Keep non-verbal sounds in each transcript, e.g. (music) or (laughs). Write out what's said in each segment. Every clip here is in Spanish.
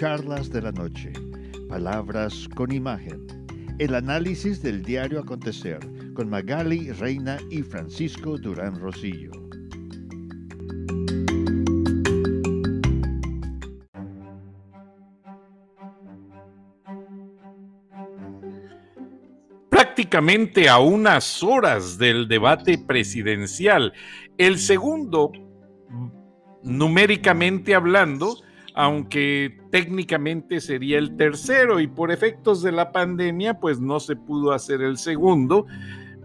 Charlas de la Noche. Palabras con imagen. El análisis del diario acontecer con Magali Reina y Francisco Durán Rosillo. prácticamente a unas horas del debate presidencial. El segundo, numéricamente hablando, aunque técnicamente sería el tercero y por efectos de la pandemia, pues no se pudo hacer el segundo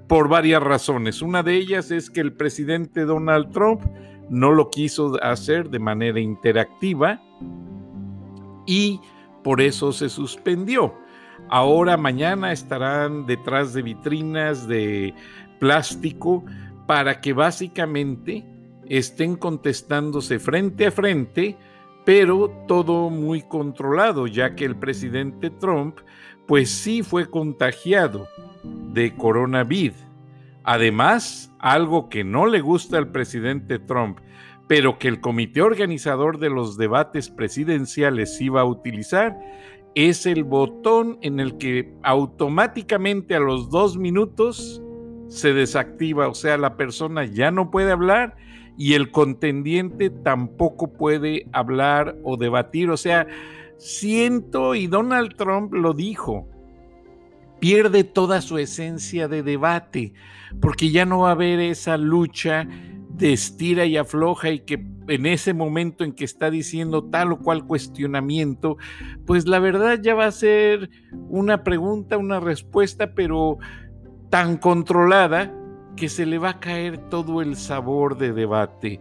por varias razones. Una de ellas es que el presidente Donald Trump no lo quiso hacer de manera interactiva y por eso se suspendió. Ahora, mañana estarán detrás de vitrinas de plástico para que básicamente estén contestándose frente a frente, pero todo muy controlado, ya que el presidente Trump, pues sí fue contagiado de coronavirus. Además, algo que no le gusta al presidente Trump, pero que el comité organizador de los debates presidenciales iba a utilizar, es el botón en el que automáticamente a los dos minutos se desactiva, o sea, la persona ya no puede hablar y el contendiente tampoco puede hablar o debatir, o sea, siento, y Donald Trump lo dijo, pierde toda su esencia de debate, porque ya no va a haber esa lucha de estira y afloja y que en ese momento en que está diciendo tal o cual cuestionamiento, pues la verdad ya va a ser una pregunta, una respuesta, pero tan controlada que se le va a caer todo el sabor de debate.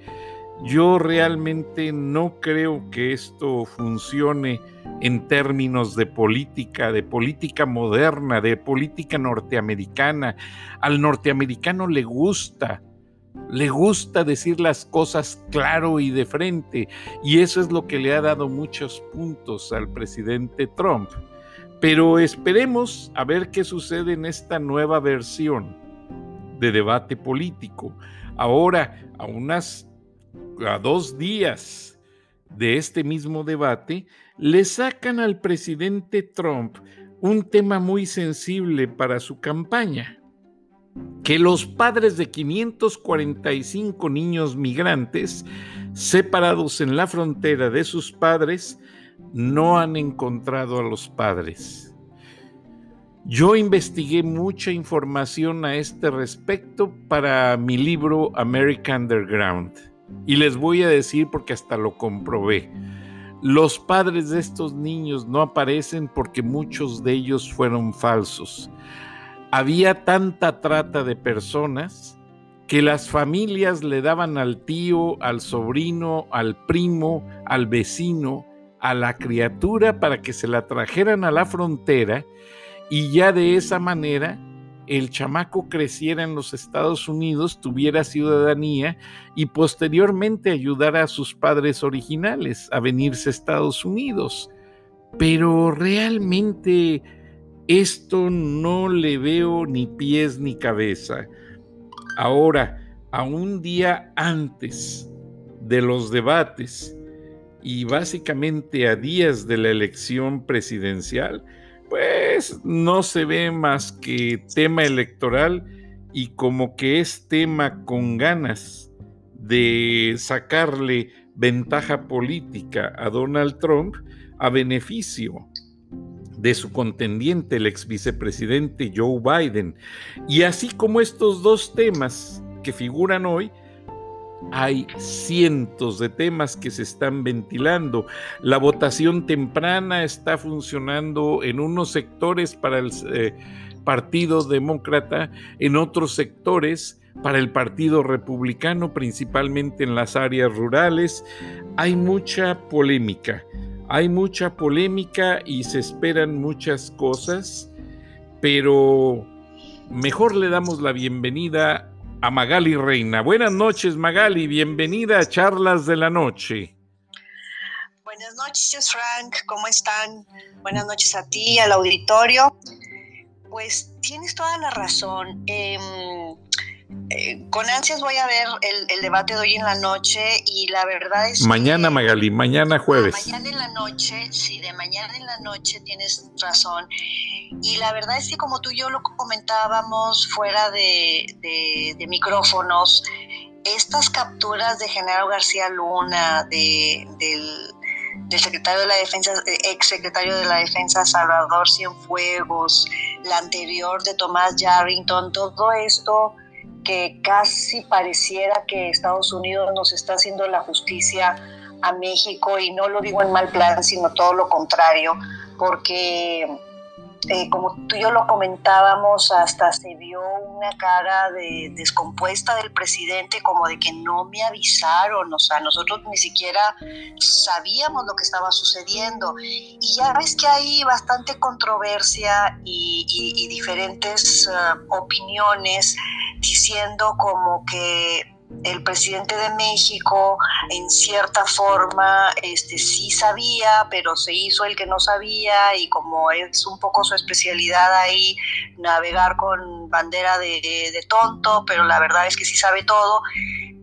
Yo realmente no creo que esto funcione en términos de política, de política moderna, de política norteamericana. Al norteamericano le gusta le gusta decir las cosas claro y de frente, y eso es lo que le ha dado muchos puntos al presidente Trump. Pero esperemos a ver qué sucede en esta nueva versión de debate político. Ahora, a unas a dos días de este mismo debate, le sacan al presidente Trump un tema muy sensible para su campaña que los padres de 545 niños migrantes separados en la frontera de sus padres no han encontrado a los padres. Yo investigué mucha información a este respecto para mi libro American Underground y les voy a decir porque hasta lo comprobé. Los padres de estos niños no aparecen porque muchos de ellos fueron falsos había tanta trata de personas que las familias le daban al tío, al sobrino, al primo, al vecino, a la criatura para que se la trajeran a la frontera y ya de esa manera el chamaco creciera en los Estados Unidos, tuviera ciudadanía y posteriormente ayudara a sus padres originales a venirse a Estados Unidos. Pero realmente esto no le veo ni pies ni cabeza. Ahora, a un día antes de los debates y básicamente a días de la elección presidencial, pues no se ve más que tema electoral y como que es tema con ganas de sacarle ventaja política a Donald Trump a beneficio de su contendiente, el ex vicepresidente Joe Biden. Y así como estos dos temas que figuran hoy, hay cientos de temas que se están ventilando. La votación temprana está funcionando en unos sectores para el eh, Partido Demócrata, en otros sectores para el Partido Republicano, principalmente en las áreas rurales. Hay mucha polémica. Hay mucha polémica y se esperan muchas cosas, pero mejor le damos la bienvenida a Magali Reina. Buenas noches, Magali, bienvenida a Charlas de la Noche. Buenas noches, Frank, ¿cómo están? Buenas noches a ti, al auditorio. Pues tienes toda la razón. Em, eh, con ansias voy a ver el, debate de hoy en la noche y la verdad es mañana Magali, mañana jueves. Mañana en la noche, sí, de mañana en la noche tienes razón. Y la verdad es que como tú y yo lo comentábamos fuera de, de micrófonos, estas capturas de Genaro García Luna, de, del, del, secretario de la Defensa, ex secretario de la Defensa Salvador Cienfuegos, la anterior de Tomás Yarrington, todo esto que casi pareciera que Estados Unidos nos está haciendo la justicia a México y no lo digo en mal plan, sino todo lo contrario, porque eh, como tú y yo lo comentábamos, hasta se vio una cara de descompuesta del presidente, como de que no me avisaron, o sea, nosotros ni siquiera sabíamos lo que estaba sucediendo. Y ya ves que hay bastante controversia y, diferentes eh, opiniones diciendo como que el presidente de México en cierta forma este, sí sabía, pero se hizo el que no sabía y como es un poco su especialidad ahí navegar con bandera de, de tonto, pero la verdad es que sí sabe todo,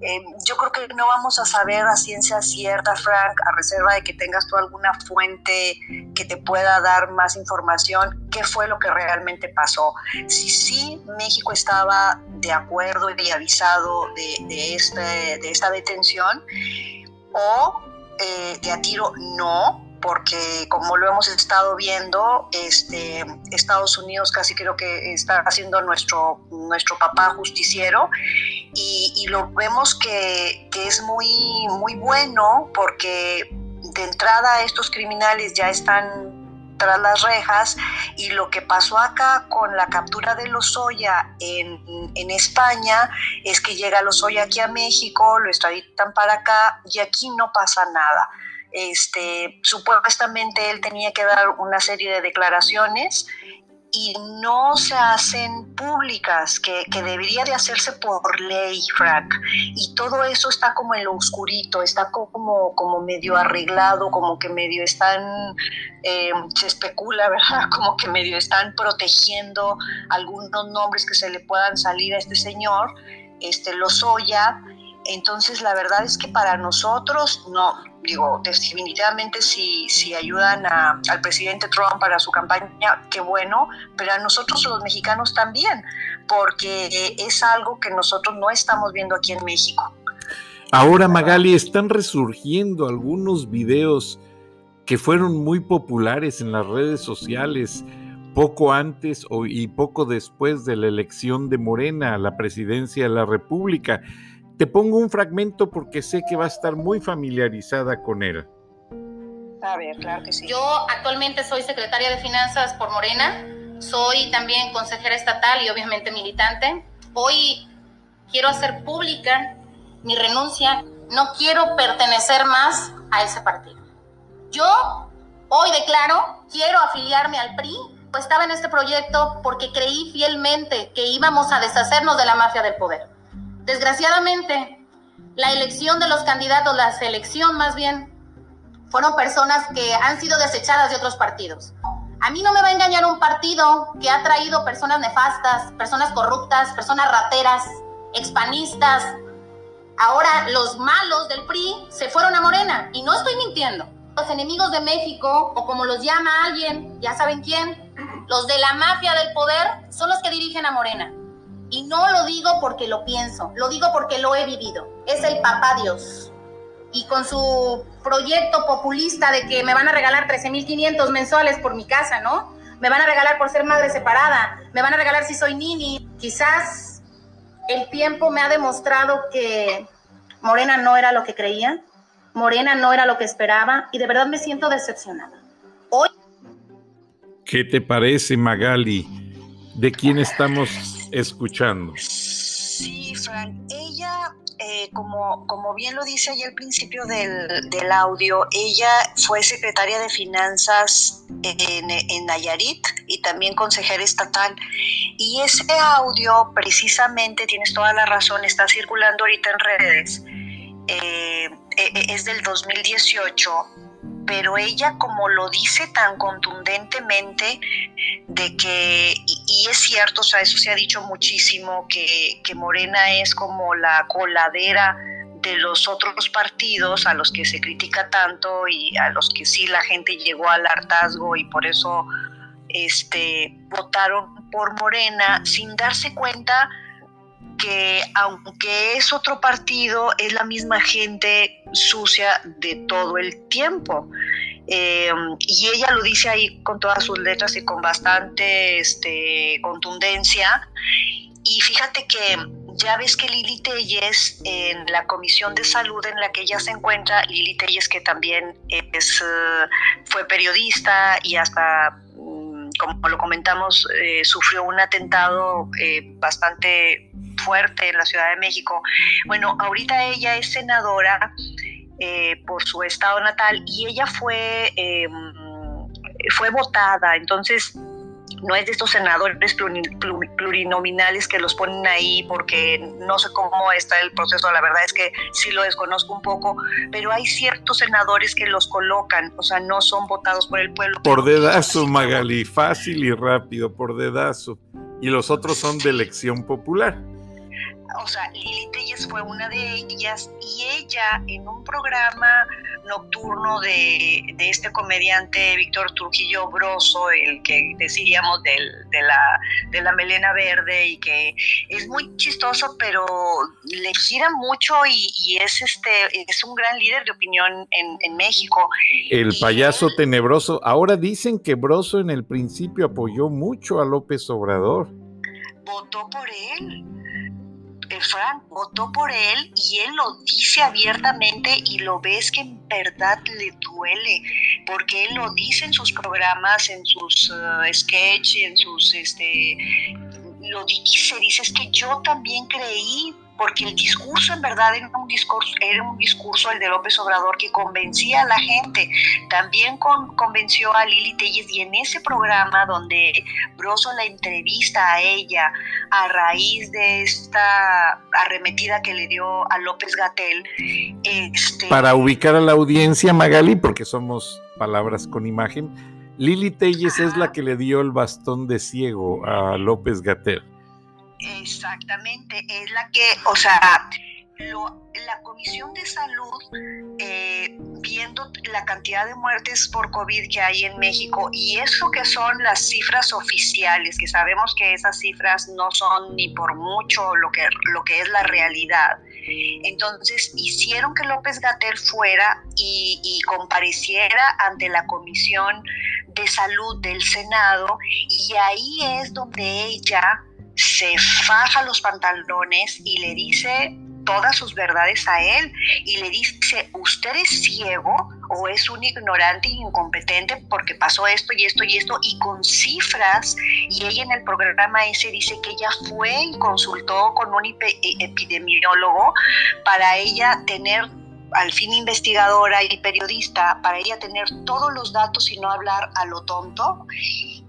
eh, yo creo que no vamos a saber a ciencia cierta, Frank, a reserva de que tengas tú alguna fuente que te pueda dar más información, qué fue lo que realmente pasó. Si sí México estaba de acuerdo y avisado de, este, de esta detención, o eh, de a tiro no, porque como lo hemos estado viendo, este, Estados Unidos casi creo que está haciendo nuestro, nuestro papá justiciero y, lo vemos que, que, es muy, muy bueno porque de entrada estos criminales ya están tras las rejas y lo que pasó acá con la captura de Lozoya en, en España es que llega Lozoya aquí a México, lo extraditan para acá y aquí no pasa nada. Este, supuestamente él tenía que dar una serie de declaraciones y no se hacen públicas, que, debería de hacerse por ley, Frank. Y todo eso está como en lo oscurito, está como, como medio arreglado, como que medio están, eh, se especula, (laughs) ¿verdad? Como que medio están protegiendo algunos nombres que se le puedan salir a este señor, este Lozoya. Entonces, la verdad es que para nosotros, no, digo, definitivamente si, si ayudan al presidente Trump para su campaña, qué bueno, pero a nosotros los mexicanos también, porque es algo que nosotros no estamos viendo aquí en México. Ahora, Magali, están resurgiendo algunos videos que fueron muy populares en las redes sociales poco antes y poco después de la elección de Morena a la presidencia de la República te pongo un fragmento porque sé que va a estar muy familiarizada con él. A ver, claro que sí. Yo actualmente soy secretaria de Finanzas por Morena, soy también consejera estatal y obviamente militante. Hoy quiero hacer pública mi renuncia, no quiero pertenecer más a ese partido. Yo hoy declaro, quiero afiliarme al PRI, pues estaba en este proyecto porque creí fielmente que íbamos a deshacernos de la mafia del poder. Desgraciadamente, la elección de los candidatos, la selección más bien, fueron personas que han sido desechadas de otros partidos. A mí no me va a engañar un partido que ha traído personas nefastas, personas corruptas, personas rateras, expanistas. Ahora los malos del PRI se fueron a Morena y no estoy mintiendo. Los enemigos de México, o como los llama alguien, ya saben quién, los de la mafia del poder, son los que dirigen a Morena. Y no lo digo porque lo pienso, lo digo porque lo he vivido. Es el papá Dios. Y con su proyecto populista de que me van a regalar 13.500 mensuales por mi casa, ¿no? Me van a regalar por ser madre separada, me van a regalar si soy nini. Quizás el tiempo me ha demostrado que Morena no era lo que creía, Morena no era lo que esperaba y de verdad me siento decepcionada. ¿Qué te parece, Magali? ¿De quién estamos escuchando. Sí, Frank, ella, eh, como, como bien lo dice ahí al principio del, del, audio, ella fue secretaria de Finanzas en, en, Nayarit y también consejera estatal. Y ese audio, precisamente, tienes toda la razón, está circulando ahorita en redes, eh, eh, es del 2018 pero ella como lo dice tan contundentemente de que, y, es cierto, o sea, eso se ha dicho muchísimo, que, que Morena es como la coladera de los otros partidos a los que se critica tanto y a los que sí la gente llegó al hartazgo y por eso este, votaron por Morena sin darse cuenta que aunque es otro partido, es la misma gente sucia de todo el tiempo. Eh, y ella lo dice ahí con todas sus letras y con bastante este, contundencia. Y fíjate que ya ves que Lili Telles, en la Comisión de Salud en la que ella se encuentra, Lili Telles que también es, eh, fue periodista y hasta como lo comentamos, eh, sufrió un atentado eh, bastante fuerte en la Ciudad de México. Bueno, ahorita ella es senadora eh, por su estado natal y ella fue, em, fue votada, entonces no es de estos senadores plurinominales que los ponen ahí porque no sé cómo está el proceso, la verdad es que sí lo desconozco un poco, pero hay ciertos senadores que los colocan, o sea, no son votados por el pueblo. Por dedazo, Magali, fácil y rápido, por dedazo. Y los otros son de elección popular o sea, Lili Telles fue una de ellas y ella en un programa nocturno de, este comediante Víctor Trujillo Broso, el que decíamos de, la, de la melena verde y que es muy chistoso, pero le gira mucho y, es, este, es un gran líder de opinión en, México. El payaso tenebroso. Ahora dicen que Broso en el principio apoyó mucho a López Obrador. Votó por él Frank votó por él y él lo dice abiertamente y lo ves que en verdad le duele, porque él lo dice en sus programas, en sus uh, sketches, en sus, este, lo dice, dice, es que yo también creí porque el discurso en verdad era un discurso, era un discurso el de López Obrador que convencía a la gente, también convenció a Lili Telles y en ese programa donde Broso la entrevista a ella a raíz de esta arremetida que le dio a López Gatel. Este, Para ubicar a la audiencia, Magali, porque somos palabras con imagen, Lili Telles es la que le dio el bastón de ciego a López Gatel. Exactamente, es la que, o sea, la Comisión de Salud, eh, viendo la cantidad de muertes por COVID que hay en México y eso que son las cifras oficiales, que sabemos que esas cifras no son ni por mucho lo que, lo que es la realidad. Entonces hicieron que López Gatel fuera y, y compareciera ante la Comisión de Salud del Senado y ahí es donde ella se faja los pantalones y le dice todas sus verdades a él y le dice, usted es ciego o es un ignorante e incompetente porque pasó esto y esto y esto y con cifras y ella en el programa ese dice que ella fue y consultó con un epidemiólogo para ella tener al fin investigadora y periodista, para ella tener todos los datos y no hablar a lo tonto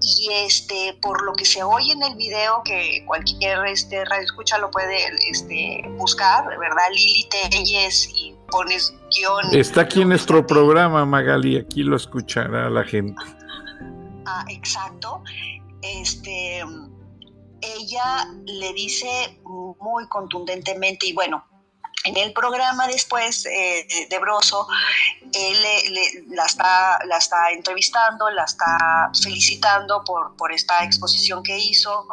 y este por lo que se oye en el video que cualquier este radio escucha lo puede este buscar verdad Lili Telles y pones guion. Está aquí en nuestro programa Magali aquí lo escuchará la gente. Ah exacto. Este ella le dice muy contundentemente y bueno en el programa después eh, de Broso, él la, está, la está entrevistando, la está felicitando por, por esta exposición que hizo.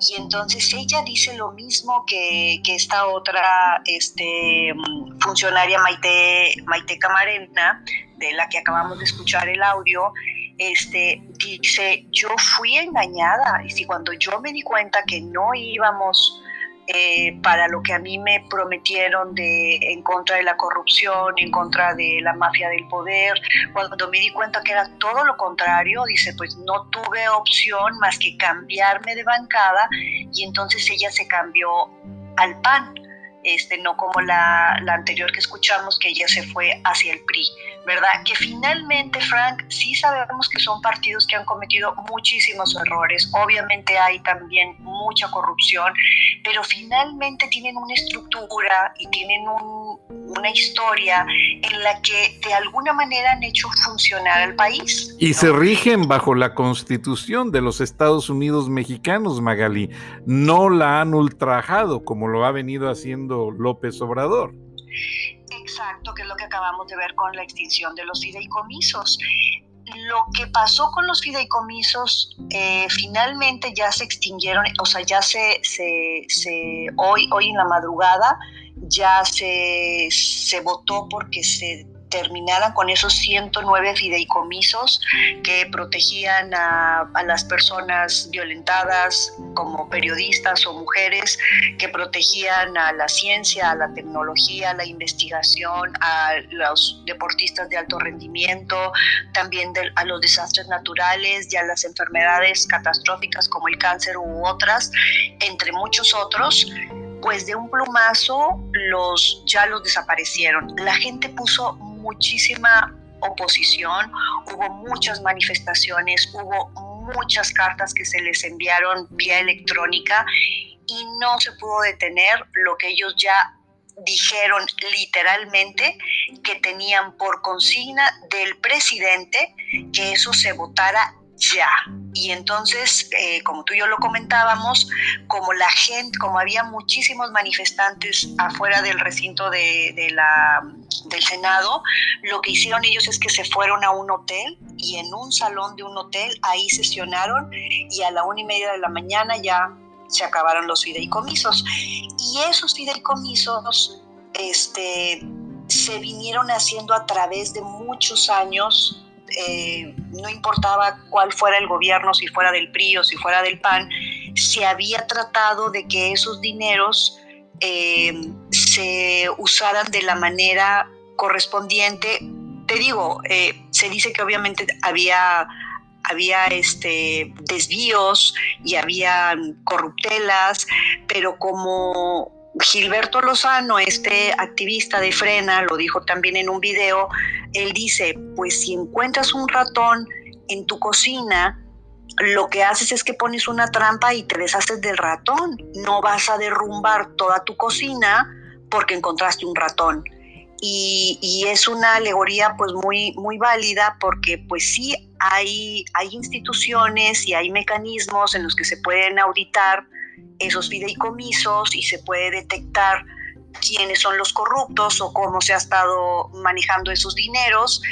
Y entonces ella dice lo mismo que, que esta otra este, funcionaria Maite, Maite Camarena, de la que acabamos de escuchar el audio, este, dice, yo fui engañada y si cuando yo me di cuenta que no íbamos eh, para lo que a mí me prometieron de en contra de la corrupción, en contra de la mafia del poder. Cuando me di cuenta que era todo lo contrario, dice, pues no tuve opción más que cambiarme de bancada y entonces ella se cambió al PAN este, no como la, la, anterior que escuchamos, que ella se fue hacia el PRI, ¿verdad? Que finalmente, Frank, sí sabemos que son partidos que han cometido muchísimos errores, obviamente hay también mucha corrupción, pero finalmente tienen una estructura y tienen un, una historia en la que de alguna manera han hecho funcionar al país. Y se rigen bajo la constitución de los Estados Unidos mexicanos, Magali. No la han ultrajado como lo ha venido haciendo López Obrador. Exacto, que es lo que acabamos de ver con la extinción de los fideicomisos. Lo que pasó con los fideicomisos, eh, finalmente ya se extinguieron, o sea, ya se, se, hoy, hoy en la madrugada ya se, se votó porque se terminaran con esos 109 fideicomisos que protegían a, las personas violentadas como periodistas o mujeres, que protegían a la ciencia, a la tecnología, a la investigación, a los deportistas de alto rendimiento, también a los desastres naturales y a las enfermedades catastróficas como el cáncer u otras, entre muchos otros pues de un plumazo los ya los desaparecieron. La gente puso muchísima oposición, hubo muchas manifestaciones, hubo muchas cartas que se les enviaron vía electrónica y no se pudo detener lo que ellos ya dijeron literalmente que tenían por consigna del presidente que eso se votara ya. Y entonces, eh, como tú y yo lo comentábamos, como la gente, como había muchísimos manifestantes afuera del recinto de, la, del Senado, lo que hicieron ellos es que se fueron a un hotel y en un salón de un hotel ahí sesionaron y a la una y media de la mañana ya se acabaron los fideicomisos. Y esos fideicomisos este, se vinieron haciendo a través de muchos años eh, no importaba cuál fuera el gobierno, si fuera del PRI o si fuera del PAN, se había tratado de que esos dineros eh, se usaran de la manera correspondiente. Te digo, eh, se dice que obviamente había había este, desvíos y había corruptelas, pero como Gilberto Lozano, este activista de Frena, lo dijo también en un video, él dice, pues si encuentras un ratón en tu cocina, lo que haces es que pones una trampa y te deshaces del ratón. No vas a derrumbar toda tu cocina porque encontraste un ratón. Y, es una alegoría pues muy, muy válida porque pues sí hay, hay instituciones y hay mecanismos en los que se pueden auditar esos fideicomisos y se puede detectar quiénes son los corruptos o cómo se ha estado manejando esos dineros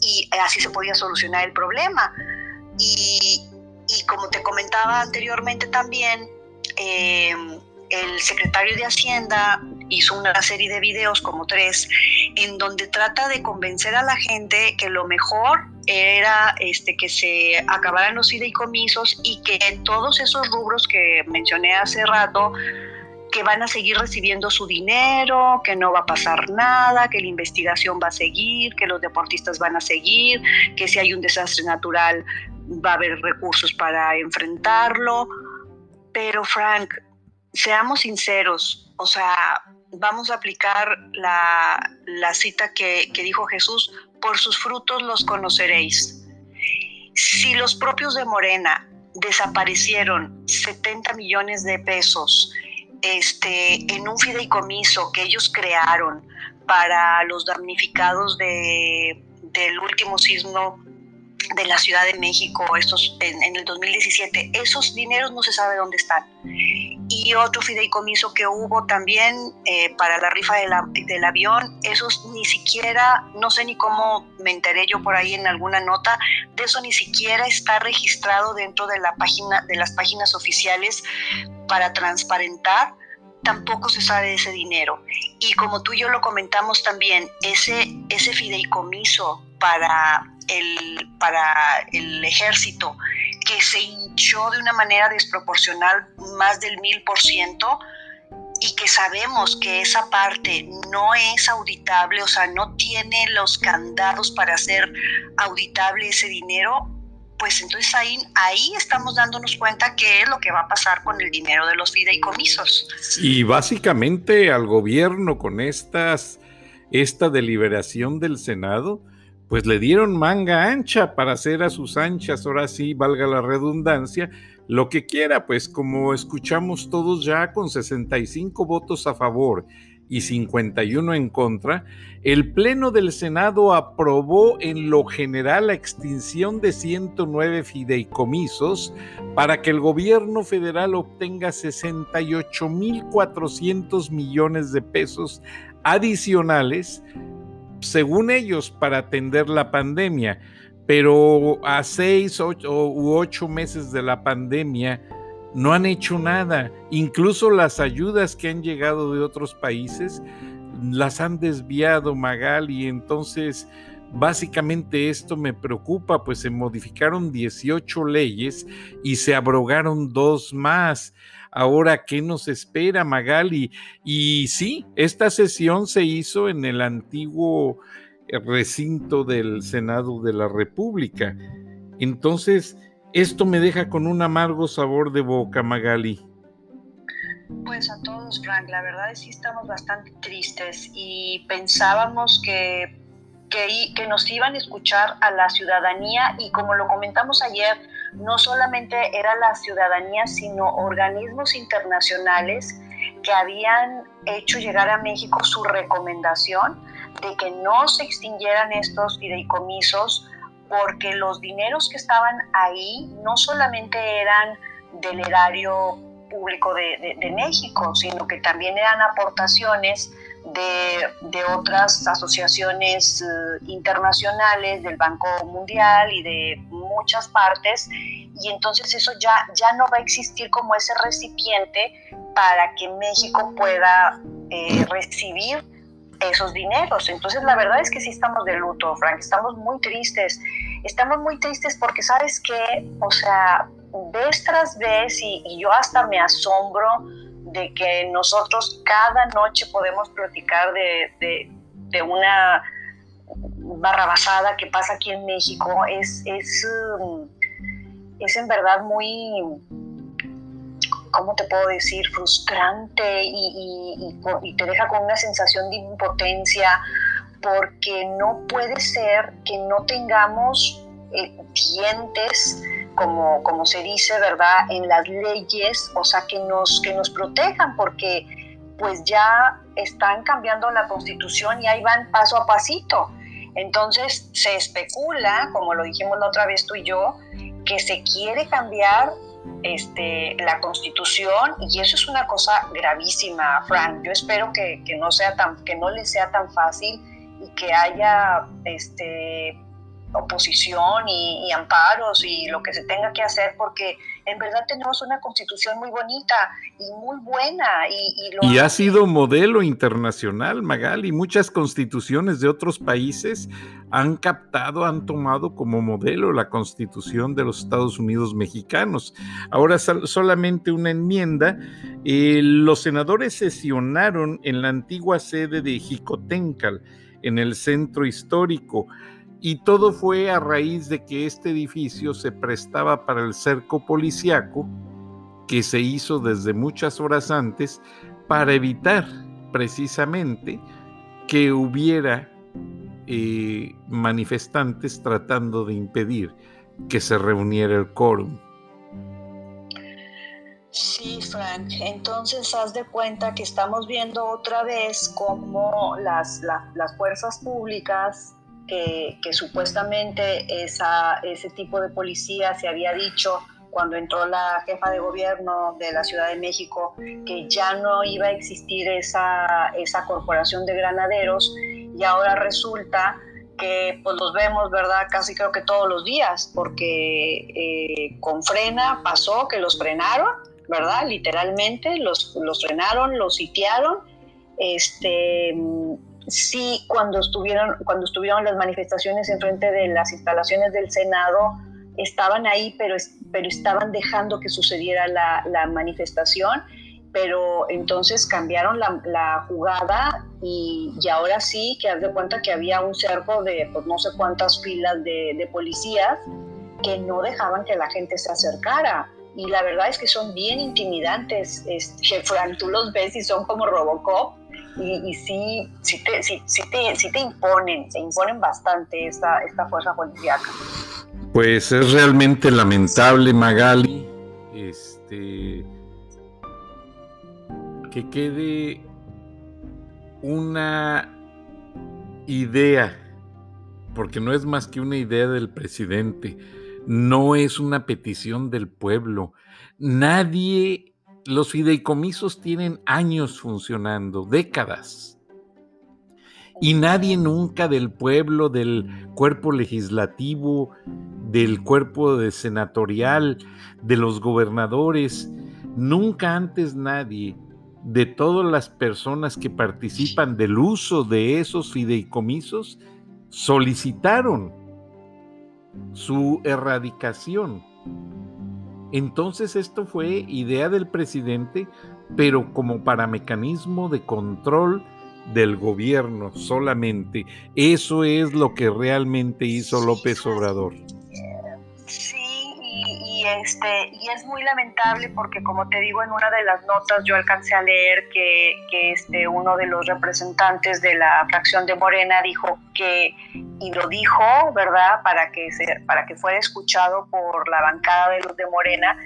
y así se podía solucionar el problema. Y, como te comentaba anteriormente también, eh, el secretario de Hacienda hizo una serie de videos, como tres, en donde trata de convencer a la gente que lo mejor era este, que se acabaran los fideicomisos y que todos esos rubros que mencioné hace rato, que van a seguir recibiendo su dinero, que no va a pasar nada, que la investigación va a seguir, que los deportistas van a seguir, que si hay un desastre natural va a haber recursos para enfrentarlo. Pero Frank, seamos sinceros, o sea, vamos a aplicar la, cita que, que dijo Jesús, por sus frutos los conoceréis. Si los propios de Morena desaparecieron 70 millones de pesos este, en un fideicomiso que ellos crearon para los damnificados de, del último sismo de la Ciudad de México estos, en, el 2017, esos dineros no se sabe dónde están. Y otro fideicomiso que hubo también eh, para la rifa del avión, esos ni siquiera, no sé ni cómo me enteré yo por ahí en alguna nota, de eso ni siquiera está registrado dentro de, la página, de las páginas oficiales para transparentar tampoco se sabe de ese dinero. Y como tú y yo lo comentamos también, ese, ese fideicomiso para el, para el ejército, que se hinchó de una manera desproporcional más del mil por ciento, y que sabemos que esa parte no es auditable, o sea, no tiene los candados para hacer auditable ese dinero, pues entonces ahí, ahí estamos dándonos cuenta qué es lo que va a pasar con el dinero de los fideicomisos. Y básicamente al gobierno con estas, esta deliberación del Senado, pues le dieron manga ancha para hacer a sus anchas, ahora sí, valga la redundancia, lo que quiera, pues como escuchamos todos ya con 65 votos a favor y 51 en contra, el Pleno del Senado aprobó en lo general la extinción de 109 fideicomisos para que el gobierno federal obtenga 68.400 millones de pesos adicionales, según ellos, para atender la pandemia. Pero a seis ocho, u ocho meses de la pandemia, no han hecho nada. Incluso las ayudas que han llegado de otros países las han desviado Magali. Entonces, básicamente esto me preocupa, pues se modificaron 18 leyes y se abrogaron dos más. Ahora, ¿qué nos espera Magali? Y sí, esta sesión se hizo en el antiguo recinto del Senado de la República. Entonces, esto me deja con un amargo sabor de boca, Magali. Pues a todos, Frank, la verdad es que estamos bastante tristes y pensábamos que, que, que, nos iban a escuchar a la ciudadanía y como lo comentamos ayer, no solamente era la ciudadanía, sino organismos internacionales que habían hecho llegar a México su recomendación de que no se extinguieran estos fideicomisos porque los dineros que estaban ahí no solamente eran del erario público de, México, sino que también eran aportaciones de, otras asociaciones eh, internacionales, del Banco Mundial y de muchas partes, y entonces eso ya, ya no va a existir como ese recipiente para que México pueda eh, recibir esos dineros. Entonces, la verdad es que sí estamos de luto, Frank, estamos muy tristes. Estamos muy tristes porque, ¿sabes qué? O sea, vez tras vez, y, yo hasta me asombro de que nosotros cada noche podemos platicar de, de, una barrabasada que pasa aquí en México. Es, es, um, es en verdad muy ¿cómo te puedo decir? Frustrante y, te deja con una sensación de impotencia porque no puede ser que no tengamos eh, dientes, como, como se dice, ¿verdad?, en las leyes, o sea, que nos, que nos protejan, porque pues ya están cambiando la constitución y ahí van paso a pasito. Entonces se especula, como lo dijimos la otra vez tú y yo, que se quiere cambiar este, la constitución y eso es una cosa gravísima, Frank. Yo espero que, que no, sea tan, que no le sea tan fácil y que haya este, oposición y, amparos y lo que se tenga que hacer, porque en verdad tenemos una constitución muy bonita y muy buena. Y, ha sido modelo internacional, Magali. Muchas constituciones de otros países han captado, han tomado como modelo la constitución de los Estados Unidos mexicanos. Ahora solamente una enmienda. Eh, los senadores sesionaron en la antigua sede de Jicotencal, en el centro histórico y todo fue a raíz de que este edificio se prestaba para el cerco policiaco que se hizo desde muchas horas antes para evitar precisamente que hubiera eh, manifestantes tratando de impedir que se reuniera el quórum. Sí, Frank. Entonces, haz de cuenta que estamos viendo otra vez cómo las, las fuerzas públicas que, supuestamente ese tipo de policía se había dicho cuando entró la jefa de gobierno de la Ciudad de México que ya no iba a existir esa, esa corporación de granaderos y ahora resulta que pues los vemos, ¿verdad? Casi creo que todos los días, porque eh, con frena pasó que los frenaron, ¿verdad? Literalmente los, los frenaron, los sitiaron, este sí cuando estuvieron, cuando estuvieron las manifestaciones en frente de las instalaciones del Senado, estaban ahí, pero, pero estaban dejando que sucediera la, manifestación, pero entonces cambiaron la, jugada y, ahora sí que haz de cuenta que había un cerco de pues, no sé cuántas filas de, policías que no dejaban que la gente se acercara. Y la verdad es que son bien intimidantes, este, tú los ves y son como Robocop, y, sí, sí te, sí, te, sí te imponen, se imponen bastante esta, esta fuerza policíaca. Pues es realmente lamentable, Magali, este, que quede una idea, porque no es más que una idea del presidente, no es una petición del pueblo. Nadie, los fideicomisos tienen años funcionando, décadas. Y nadie nunca del pueblo, del cuerpo legislativo, del cuerpo de senatorial, de los gobernadores, nunca antes nadie de todas las personas que participan del uso de esos fideicomisos solicitaron su erradicación. Entonces esto fue idea del presidente, pero como para mecanismo de control del gobierno solamente. Eso es lo que realmente hizo López Obrador. Sí, y, este, y es muy lamentable porque como te digo en una de las notas yo alcancé a leer que, que este, uno de los representantes de la fracción de Morena dijo que, y lo dijo, ¿verdad? Para que, se, para que fuera escuchado por la bancada de los de Morena,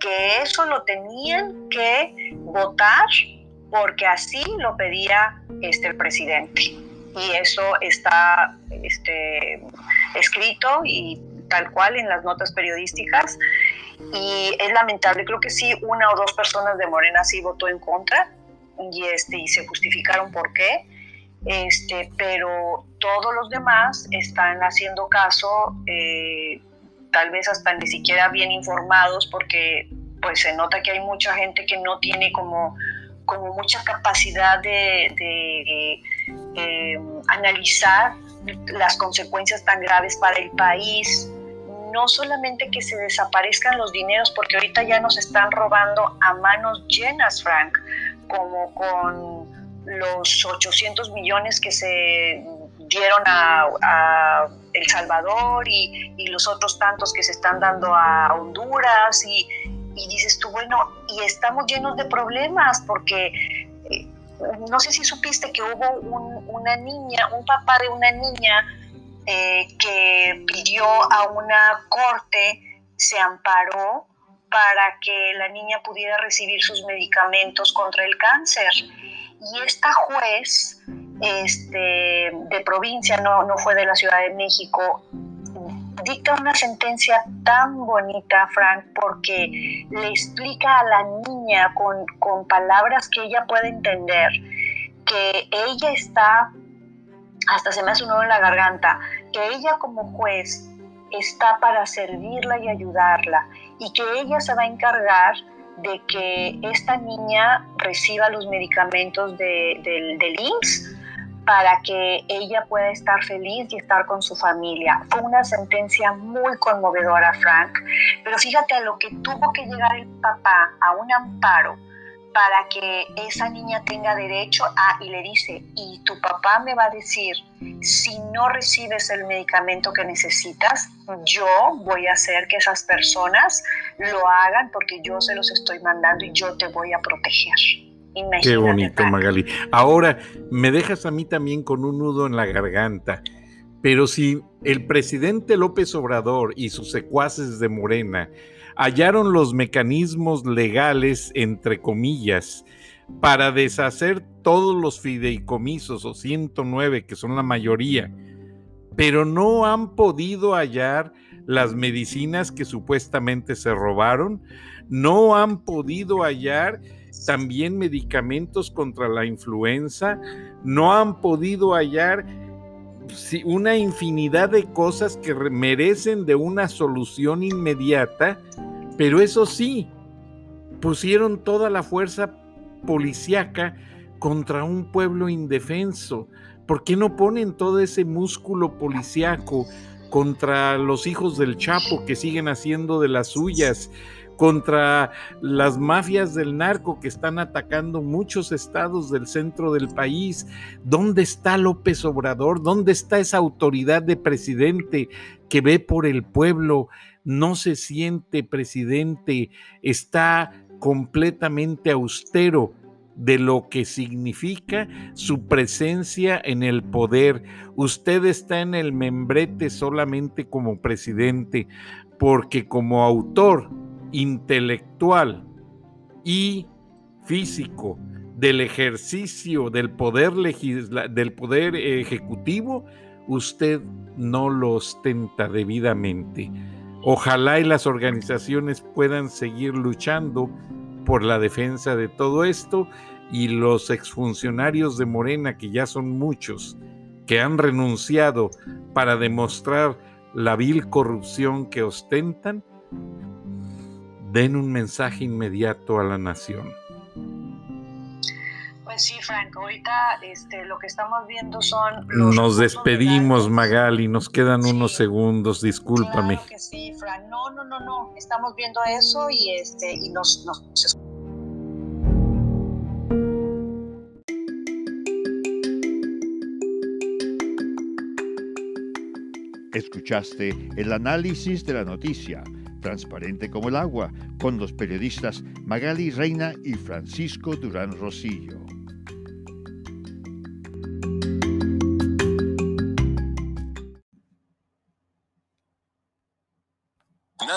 que eso lo tenían que votar porque así lo pedía este, el presidente. Y eso está este, escrito y tal cual en las notas periodísticas. Y es lamentable, creo que sí, una o dos personas de Morena sí votó en contra y, este, y se justificaron por qué. Este, pero todos los demás están haciendo caso, eh, tal vez hasta ni siquiera bien informados, porque pues se nota que hay mucha gente que no tiene como como mucha capacidad de, em, analizar las consecuencias tan graves para el país, no solamente que se desaparezcan los dineros, porque ahorita ya nos están robando a manos llenas, Frank, como con los 800 millones que se dieron a, El Salvador y, y, los otros tantos que se están dando a Honduras y, y dices tú, bueno, y estamos llenos de problemas porque eh, no sé si supiste que hubo una niña, un papá de una niña eh, que pidió a una corte, se amparó para que la niña pudiera recibir sus medicamentos contra el cáncer. Y esta juez este, de provincia, no, no fue de la Ciudad de México, dicta una sentencia tan bonita, Frank, porque le explica a la niña con, con palabras que ella puede entender que ella está, hasta se me hace un en la garganta, que ella como juez está para servirla y ayudarla y que ella se va a encargar de que esta niña reciba los medicamentos de, del, del IMSS para que ella pueda estar feliz y estar con su familia. Fue una sentencia muy conmovedora, Frank, pero fíjate a lo que tuvo que llegar el papá, a un amparo, para que esa niña tenga derecho a, y le dice, y tu papá me va a decir, si no recibes el medicamento que necesitas, yo voy a hacer que esas personas lo hagan porque yo se los estoy mandando y yo te voy a proteger. Qué bonito, Magali. Ahora, me dejas a mí también con un nudo en la garganta. Pero si el presidente López Obrador y sus secuaces de Morena hallaron los mecanismos legales, entre comillas, para deshacer todos los fideicomisos o 109, que son la mayoría, pero no han podido hallar las medicinas que supuestamente se robaron, no han podido hallar también medicamentos contra la influenza, no han podido hallar una infinidad de cosas que merecen de una solución inmediata, pero eso sí, pusieron toda la fuerza policíaca contra un pueblo indefenso. ¿Por qué no ponen todo ese músculo policíaco contra los hijos del Chapo que siguen haciendo de las suyas? contra las mafias del narco que están atacando muchos estados del centro del país. ¿Dónde está López Obrador? ¿Dónde está esa autoridad de presidente que ve por el pueblo? No se siente presidente, está completamente austero de lo que significa su presencia en el poder. Usted está en el membrete solamente como presidente, porque como autor intelectual y físico del ejercicio del poder, del poder ejecutivo, usted no lo ostenta debidamente. Ojalá y las organizaciones puedan seguir luchando por la defensa de todo esto y los exfuncionarios de Morena, que ya son muchos, que han renunciado para demostrar la vil corrupción que ostentan, den un mensaje inmediato a la nación. Sí, Frank, ahorita este, lo que estamos viendo son... nos despedimos, Magali, nos quedan unos segundos, discúlpame. Claro que sí, Frank. No, no, no, no, estamos viendo eso y, este, y nos, nos Escuchaste el análisis de la noticia, transparente como el agua, con los periodistas Magali Reina y Francisco Durán Rosillo.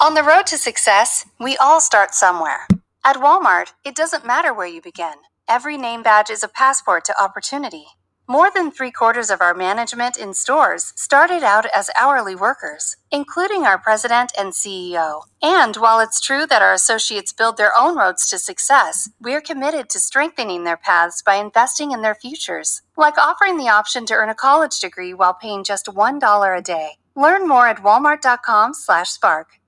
On the road to success, we all start somewhere. At Walmart, it doesn't matter where you begin. Every name badge is a passport to opportunity. More than three quarters of our management in stores started out as hourly workers, including our president and CEO. And while it's true that our associates build their own roads to success, we're committed to strengthening their paths by investing in their futures, like offering the option to earn a college degree while paying just $1 a day. Learn more at walmart.com/spark.